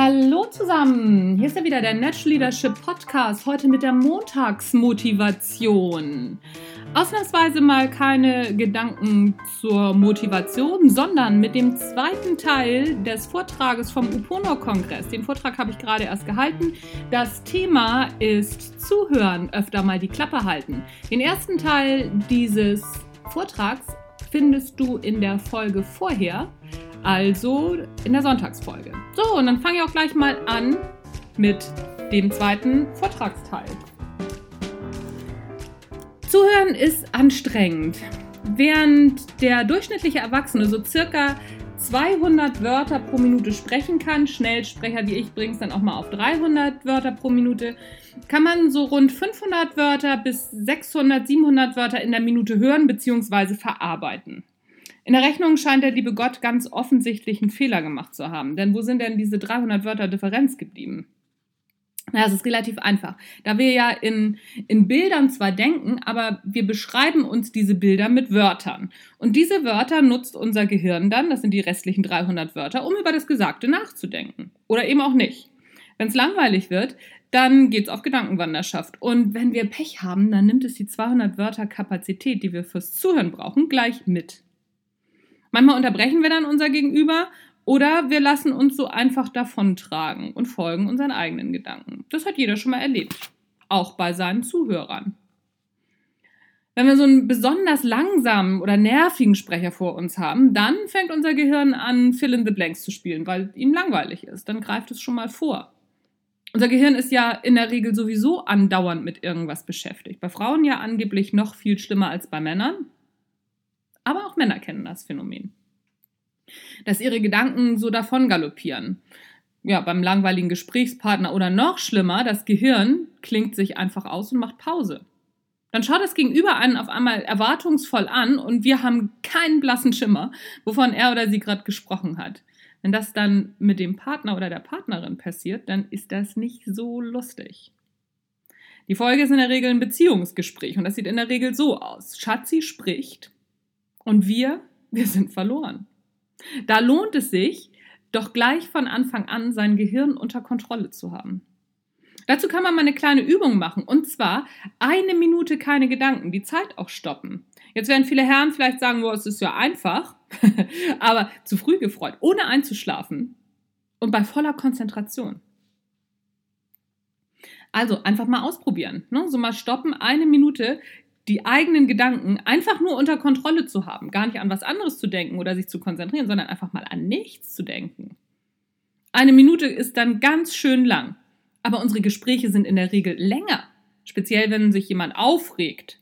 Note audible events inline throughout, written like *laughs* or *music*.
Hallo zusammen, hier ist ja wieder der Natural Leadership Podcast, heute mit der Montagsmotivation. Ausnahmsweise mal keine Gedanken zur Motivation, sondern mit dem zweiten Teil des Vortrages vom Upono-Kongress. Den Vortrag habe ich gerade erst gehalten. Das Thema ist Zuhören, öfter mal die Klappe halten. Den ersten Teil dieses Vortrags findest du in der Folge vorher, also in der Sonntagsfolge. So, und dann fange ich auch gleich mal an mit dem zweiten Vortragsteil. Zuhören ist anstrengend. Während der durchschnittliche Erwachsene so circa 200 Wörter pro Minute sprechen kann, Schnellsprecher wie ich bringe es dann auch mal auf 300 Wörter pro Minute, kann man so rund 500 Wörter bis 600, 700 Wörter in der Minute hören bzw. verarbeiten. In der Rechnung scheint der liebe Gott ganz offensichtlich einen Fehler gemacht zu haben. Denn wo sind denn diese 300 Wörter Differenz geblieben? Ja, es ist relativ einfach. Da wir ja in, in Bildern zwar denken, aber wir beschreiben uns diese Bilder mit Wörtern. Und diese Wörter nutzt unser Gehirn dann, das sind die restlichen 300 Wörter, um über das Gesagte nachzudenken. Oder eben auch nicht. Wenn es langweilig wird, dann geht es auf Gedankenwanderschaft. Und wenn wir Pech haben, dann nimmt es die 200 Wörter Kapazität, die wir fürs Zuhören brauchen, gleich mit. Manchmal unterbrechen wir dann unser Gegenüber oder wir lassen uns so einfach davontragen und folgen unseren eigenen Gedanken. Das hat jeder schon mal erlebt, auch bei seinen Zuhörern. Wenn wir so einen besonders langsamen oder nervigen Sprecher vor uns haben, dann fängt unser Gehirn an, Fill in the Blanks zu spielen, weil ihm langweilig ist. Dann greift es schon mal vor. Unser Gehirn ist ja in der Regel sowieso andauernd mit irgendwas beschäftigt. Bei Frauen ja angeblich noch viel schlimmer als bei Männern. Aber auch Männer kennen das Phänomen. Dass ihre Gedanken so davon galoppieren. Ja, beim langweiligen Gesprächspartner oder noch schlimmer, das Gehirn klingt sich einfach aus und macht Pause. Dann schaut das Gegenüber einen auf einmal erwartungsvoll an und wir haben keinen blassen Schimmer, wovon er oder sie gerade gesprochen hat. Wenn das dann mit dem Partner oder der Partnerin passiert, dann ist das nicht so lustig. Die Folge ist in der Regel ein Beziehungsgespräch und das sieht in der Regel so aus. Schatzi spricht und wir, wir sind verloren. Da lohnt es sich, doch gleich von Anfang an sein Gehirn unter Kontrolle zu haben. Dazu kann man mal eine kleine Übung machen und zwar eine Minute keine Gedanken, die Zeit auch stoppen. Jetzt werden viele Herren vielleicht sagen, boah, es ist ja einfach, *laughs* aber zu früh gefreut, ohne einzuschlafen und bei voller Konzentration. Also einfach mal ausprobieren. Ne? So mal stoppen, eine Minute die eigenen Gedanken einfach nur unter Kontrolle zu haben, gar nicht an was anderes zu denken oder sich zu konzentrieren, sondern einfach mal an nichts zu denken. Eine Minute ist dann ganz schön lang, aber unsere Gespräche sind in der Regel länger, speziell wenn sich jemand aufregt.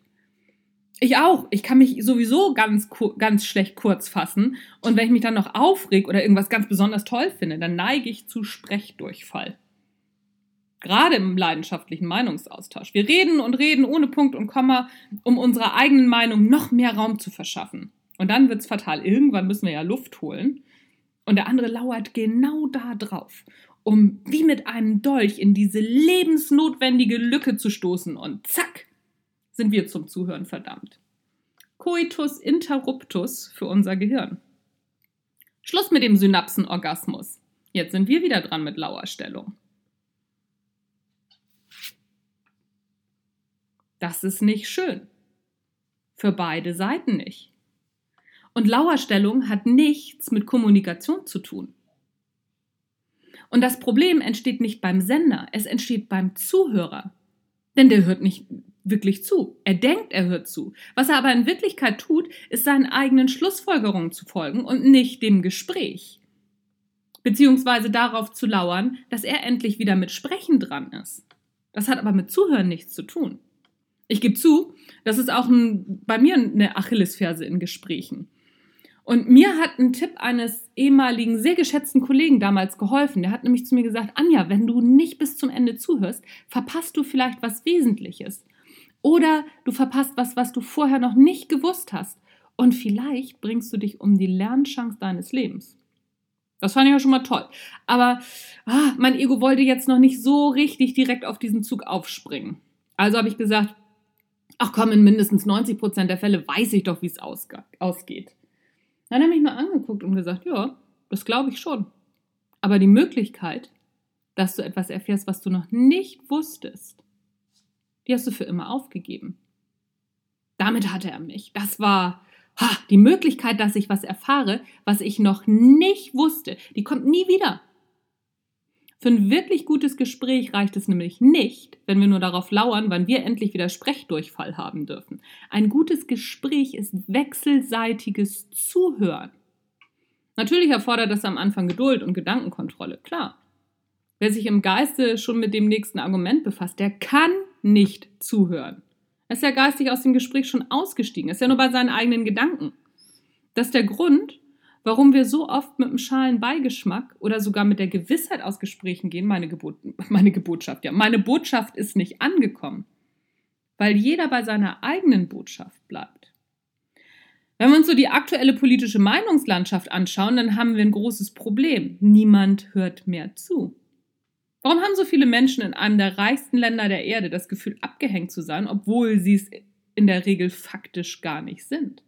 Ich auch. Ich kann mich sowieso ganz, ganz schlecht kurz fassen. Und wenn ich mich dann noch aufreg oder irgendwas ganz besonders toll finde, dann neige ich zu Sprechdurchfall gerade im leidenschaftlichen Meinungsaustausch. Wir reden und reden ohne Punkt und Komma, um unserer eigenen Meinung noch mehr Raum zu verschaffen. Und dann wird es fatal. Irgendwann müssen wir ja Luft holen. Und der andere lauert genau da drauf, um wie mit einem Dolch in diese lebensnotwendige Lücke zu stoßen. Und zack, sind wir zum Zuhören verdammt. Coitus interruptus für unser Gehirn. Schluss mit dem Synapsenorgasmus. Jetzt sind wir wieder dran mit Lauerstellung. Das ist nicht schön. Für beide Seiten nicht. Und Lauerstellung hat nichts mit Kommunikation zu tun. Und das Problem entsteht nicht beim Sender, es entsteht beim Zuhörer. Denn der hört nicht wirklich zu. Er denkt, er hört zu. Was er aber in Wirklichkeit tut, ist seinen eigenen Schlussfolgerungen zu folgen und nicht dem Gespräch. Beziehungsweise darauf zu lauern, dass er endlich wieder mit Sprechen dran ist. Das hat aber mit Zuhören nichts zu tun. Ich gebe zu, das ist auch ein, bei mir eine Achillesferse in Gesprächen. Und mir hat ein Tipp eines ehemaligen, sehr geschätzten Kollegen damals geholfen. Der hat nämlich zu mir gesagt, Anja, wenn du nicht bis zum Ende zuhörst, verpasst du vielleicht was Wesentliches. Oder du verpasst was, was du vorher noch nicht gewusst hast. Und vielleicht bringst du dich um die Lernchance deines Lebens. Das fand ich ja schon mal toll. Aber ah, mein Ego wollte jetzt noch nicht so richtig direkt auf diesen Zug aufspringen. Also habe ich gesagt, ach komm, in mindestens 90 Prozent der Fälle weiß ich doch, wie es ausgeht. Dann hat er mich nur angeguckt und gesagt, ja, das glaube ich schon. Aber die Möglichkeit dass du etwas erfährst, was du noch nicht wusstest, die hast du für immer aufgegeben. Damit hatte er mich. Das war ha, die Möglichkeit, dass ich was erfahre, was ich noch nicht wusste. Die kommt nie wieder. Für ein wirklich gutes Gespräch reicht es nämlich nicht, wenn wir nur darauf lauern, wann wir endlich wieder Sprechdurchfall haben dürfen. Ein gutes Gespräch ist wechselseitiges Zuhören. Natürlich erfordert das am Anfang Geduld und Gedankenkontrolle, klar. Wer sich im Geiste schon mit dem nächsten Argument befasst, der kann nicht zuhören. Er ist ja geistig aus dem Gespräch schon ausgestiegen, ist ja nur bei seinen eigenen Gedanken. Das ist der Grund, warum wir so oft mit einem schalen Beigeschmack oder sogar mit der Gewissheit aus Gesprächen gehen, meine, Gebot, *laughs* meine Gebotschaft, ja, meine Botschaft ist nicht angekommen. Weil jeder bei seiner eigenen Botschaft bleibt. Wenn wir uns so die aktuelle politische Meinungslandschaft anschauen, dann haben wir ein großes Problem. Niemand hört mehr zu. Warum haben so viele Menschen in einem der reichsten Länder der Erde das Gefühl, abgehängt zu sein, obwohl sie es in der Regel faktisch gar nicht sind?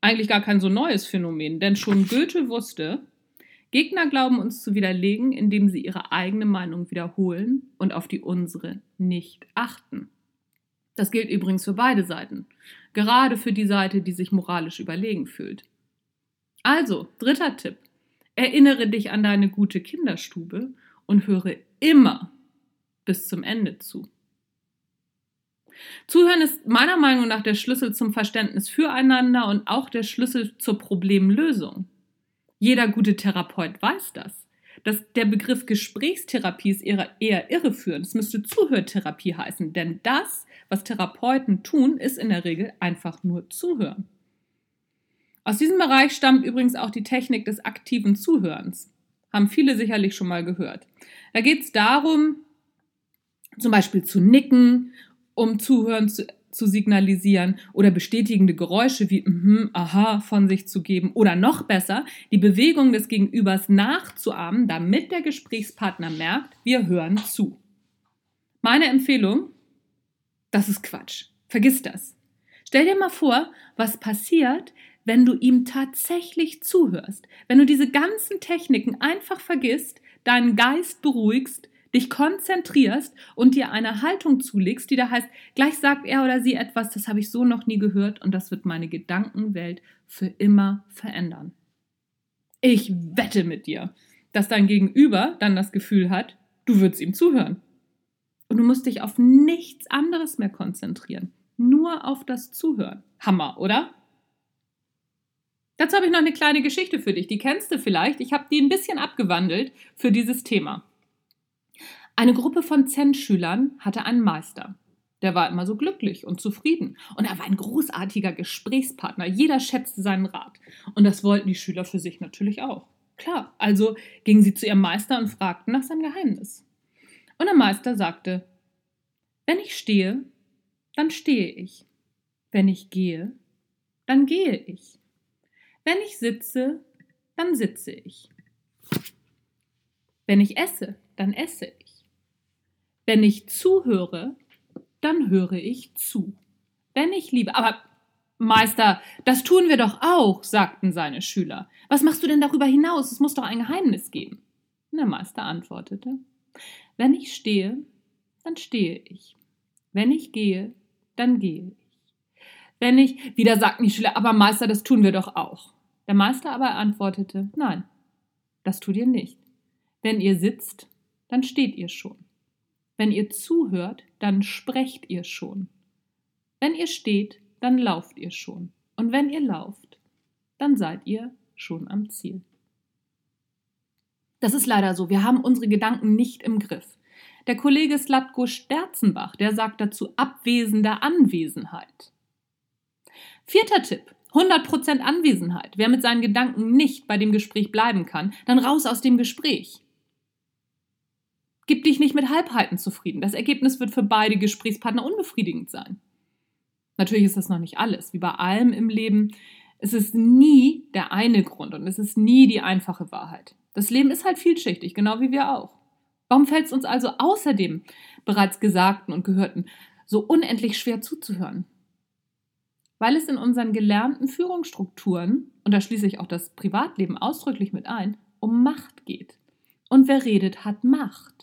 Eigentlich gar kein so neues Phänomen, denn schon Goethe wusste, Gegner glauben uns zu widerlegen, indem sie ihre eigene Meinung wiederholen und auf die unsere nicht achten. Das gilt übrigens für beide Seiten, gerade für die Seite, die sich moralisch überlegen fühlt. Also, dritter Tipp. Erinnere dich an deine gute Kinderstube und höre immer bis zum Ende zu. Zuhören ist meiner Meinung nach der Schlüssel zum Verständnis füreinander und auch der Schlüssel zur Problemlösung. Jeder gute Therapeut weiß das. Das, der Begriff Gesprächstherapie ist eher, eher irreführend. Es müsste Zuhörtherapie heißen, denn das, was Therapeuten tun, ist in der Regel einfach nur zuhören. Aus diesem Bereich stammt übrigens auch die Technik des aktiven Zuhörens. Haben viele sicherlich schon mal gehört. Da geht es darum, zum Beispiel zu nicken, um Zuhören zu, zu signalisieren oder bestätigende Geräusche wie mhm, aha von sich zu geben oder noch besser, die Bewegung des Gegenübers nachzuahmen, damit der Gesprächspartner merkt, wir hören zu. Meine Empfehlung, das ist Quatsch. Vergiss das. Stell dir mal vor, was passiert, wenn du ihm tatsächlich zuhörst, wenn du diese ganzen Techniken einfach vergisst, deinen Geist beruhigst, dich konzentrierst und dir eine Haltung zulegst, die da heißt, gleich sagt er oder sie etwas, das habe ich so noch nie gehört und das wird meine Gedankenwelt für immer verändern. Ich wette mit dir, dass dein Gegenüber dann das Gefühl hat, du würdest ihm zuhören. Und du musst dich auf nichts anderes mehr konzentrieren, nur auf das Zuhören. Hammer, oder? Dazu habe ich noch eine kleine Geschichte für dich. Die kennst du vielleicht. Ich habe die ein bisschen abgewandelt für dieses Thema. Eine Gruppe von Zen-Schülern hatte einen Meister. Der war immer so glücklich und zufrieden. Und er war ein großartiger Gesprächspartner. Jeder schätzte seinen Rat. Und das wollten die Schüler für sich natürlich auch. Klar, also gingen sie zu ihrem Meister und fragten nach seinem Geheimnis. Und der Meister sagte, wenn ich stehe, dann stehe ich. Wenn ich gehe, dann gehe ich. Wenn ich sitze, dann sitze ich. Wenn ich esse, dann esse ich. Wenn ich zuhöre, dann höre ich zu. Wenn ich liebe, aber Meister, das tun wir doch auch, sagten seine Schüler. Was machst du denn darüber hinaus? Es muss doch ein Geheimnis geben. Der Meister antwortete, wenn ich stehe, dann stehe ich. Wenn ich gehe, dann gehe ich. Wenn ich, wieder sagten die Schüler, aber Meister, das tun wir doch auch. Der Meister aber antwortete, nein, das tut ihr nicht. Wenn ihr sitzt, dann steht ihr schon. Wenn ihr zuhört, dann sprecht ihr schon. Wenn ihr steht, dann lauft ihr schon. Und wenn ihr lauft, dann seid ihr schon am Ziel. Das ist leider so. Wir haben unsere Gedanken nicht im Griff. Der Kollege Slatko Sterzenbach, der sagt dazu abwesende Anwesenheit. Vierter Tipp. 100% Anwesenheit. Wer mit seinen Gedanken nicht bei dem Gespräch bleiben kann, dann raus aus dem Gespräch. Gib dich nicht mit Halbheiten zufrieden. Das Ergebnis wird für beide Gesprächspartner unbefriedigend sein. Natürlich ist das noch nicht alles. Wie bei allem im Leben, es ist nie der eine Grund und es ist nie die einfache Wahrheit. Das Leben ist halt vielschichtig, genau wie wir auch. Warum fällt es uns also außerdem bereits Gesagten und Gehörten so unendlich schwer zuzuhören? Weil es in unseren gelernten Führungsstrukturen, und da schließe ich auch das Privatleben ausdrücklich mit ein, um Macht geht. Und wer redet, hat Macht.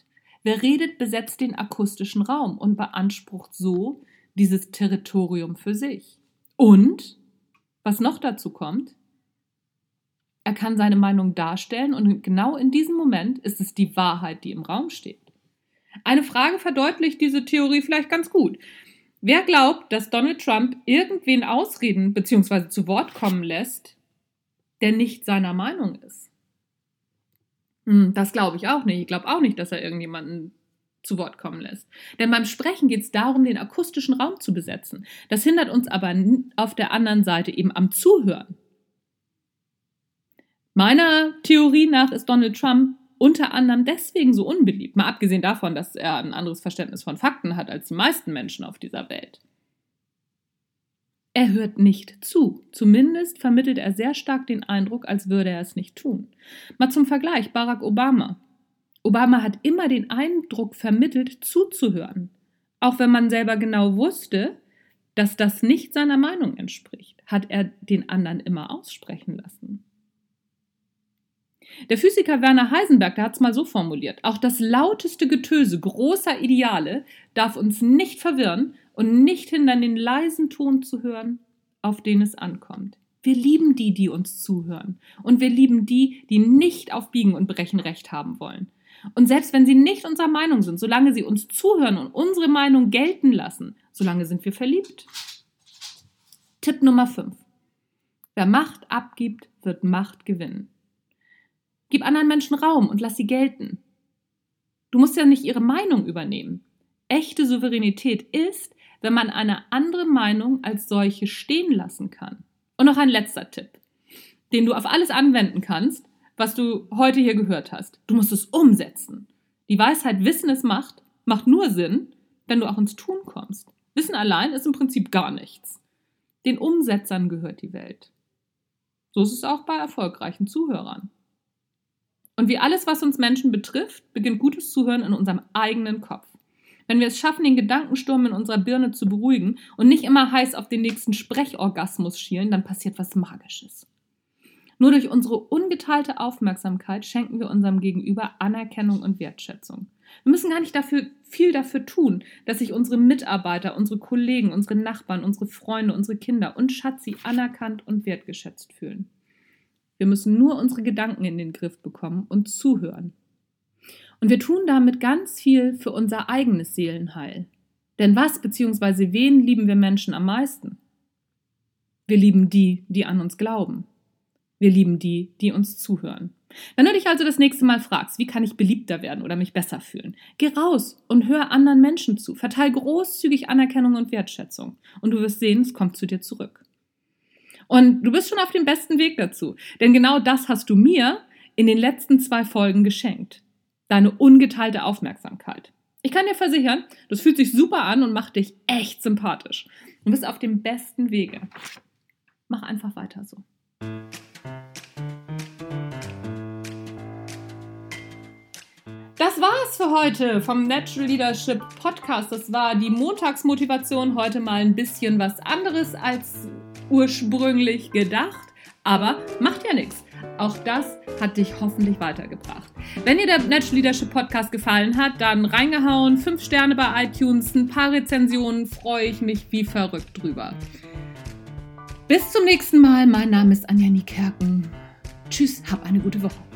Wer redet, besetzt den akustischen Raum und beansprucht so dieses Territorium für sich. Und, was noch dazu kommt, er kann seine Meinung darstellen und genau in diesem Moment ist es die Wahrheit, die im Raum steht. Eine Frage verdeutlicht diese Theorie vielleicht ganz gut. Wer glaubt, dass Donald Trump irgendwen ausreden bzw. zu Wort kommen lässt, der nicht seiner Meinung ist? Hm, das glaube ich auch nicht. Ich glaube auch nicht, dass er irgendjemanden zu Wort kommen lässt. Denn beim Sprechen geht es darum, den akustischen Raum zu besetzen. Das hindert uns aber auf der anderen Seite eben am Zuhören. Meiner Theorie nach ist Donald Trump unter anderem deswegen so unbeliebt, mal abgesehen davon, dass er ein anderes Verständnis von Fakten hat als die meisten Menschen auf dieser Welt. Er hört nicht zu. Zumindest vermittelt er sehr stark den Eindruck, als würde er es nicht tun. Mal zum Vergleich, Barack Obama. Obama hat immer den Eindruck vermittelt, zuzuhören, auch wenn man selber genau wusste, dass das nicht seiner Meinung entspricht, hat er den anderen immer aussprechen lassen. Der Physiker Werner Heisenberg, der hat es mal so formuliert, auch das lauteste Getöse großer Ideale darf uns nicht verwirren und nicht hindern, den leisen Ton zu hören, auf den es ankommt. Wir lieben die, die uns zuhören. Und wir lieben die, die nicht auf Biegen und Brechen Recht haben wollen. Und selbst wenn sie nicht unserer Meinung sind, solange sie uns zuhören und unsere Meinung gelten lassen, solange sind wir verliebt. Tipp Nummer 5. Wer Macht abgibt, wird Macht gewinnen. Gib anderen Menschen Raum und lass sie gelten. Du musst ja nicht ihre Meinung übernehmen. Echte Souveränität ist, wenn man eine andere Meinung als solche stehen lassen kann. Und noch ein letzter Tipp, den du auf alles anwenden kannst, was du heute hier gehört hast. Du musst es umsetzen. Die Weisheit Wissen es macht, macht nur Sinn, wenn du auch ins Tun kommst. Wissen allein ist im Prinzip gar nichts. Den Umsetzern gehört die Welt. So ist es auch bei erfolgreichen Zuhörern. Und wie alles, was uns Menschen betrifft, beginnt gutes Zuhören in unserem eigenen Kopf. Wenn wir es schaffen, den Gedankensturm in unserer Birne zu beruhigen und nicht immer heiß auf den nächsten Sprechorgasmus schielen, dann passiert was Magisches. Nur durch unsere ungeteilte Aufmerksamkeit schenken wir unserem Gegenüber Anerkennung und Wertschätzung. Wir müssen gar nicht dafür, viel dafür tun, dass sich unsere Mitarbeiter, unsere Kollegen, unsere Nachbarn, unsere Freunde, unsere Kinder und Schatzi anerkannt und wertgeschätzt fühlen. Wir müssen nur unsere Gedanken in den Griff bekommen und zuhören. Und wir tun damit ganz viel für unser eigenes Seelenheil. Denn was bzw. wen lieben wir Menschen am meisten? Wir lieben die, die an uns glauben. Wir lieben die, die uns zuhören. Wenn du dich also das nächste Mal fragst, wie kann ich beliebter werden oder mich besser fühlen, geh raus und hör anderen Menschen zu. Verteil großzügig Anerkennung und Wertschätzung. Und du wirst sehen, es kommt zu dir zurück. Und du bist schon auf dem besten Weg dazu. Denn genau das hast du mir in den letzten zwei Folgen geschenkt. Deine ungeteilte Aufmerksamkeit. Ich kann dir versichern, das fühlt sich super an und macht dich echt sympathisch. Du bist auf dem besten Wege. Mach einfach weiter so. Das war's für heute vom Natural Leadership Podcast. Das war die Montagsmotivation. Heute mal ein bisschen was anderes als ursprünglich gedacht. Aber macht ja nichts. Auch das hat dich hoffentlich weitergebracht. Wenn dir der Natural Leadership Podcast gefallen hat, dann reingehauen, fünf Sterne bei iTunes, ein paar Rezensionen, freue ich mich wie verrückt drüber. Bis zum nächsten Mal. Mein Name ist Anja Niekerken. Tschüss, hab eine gute Woche.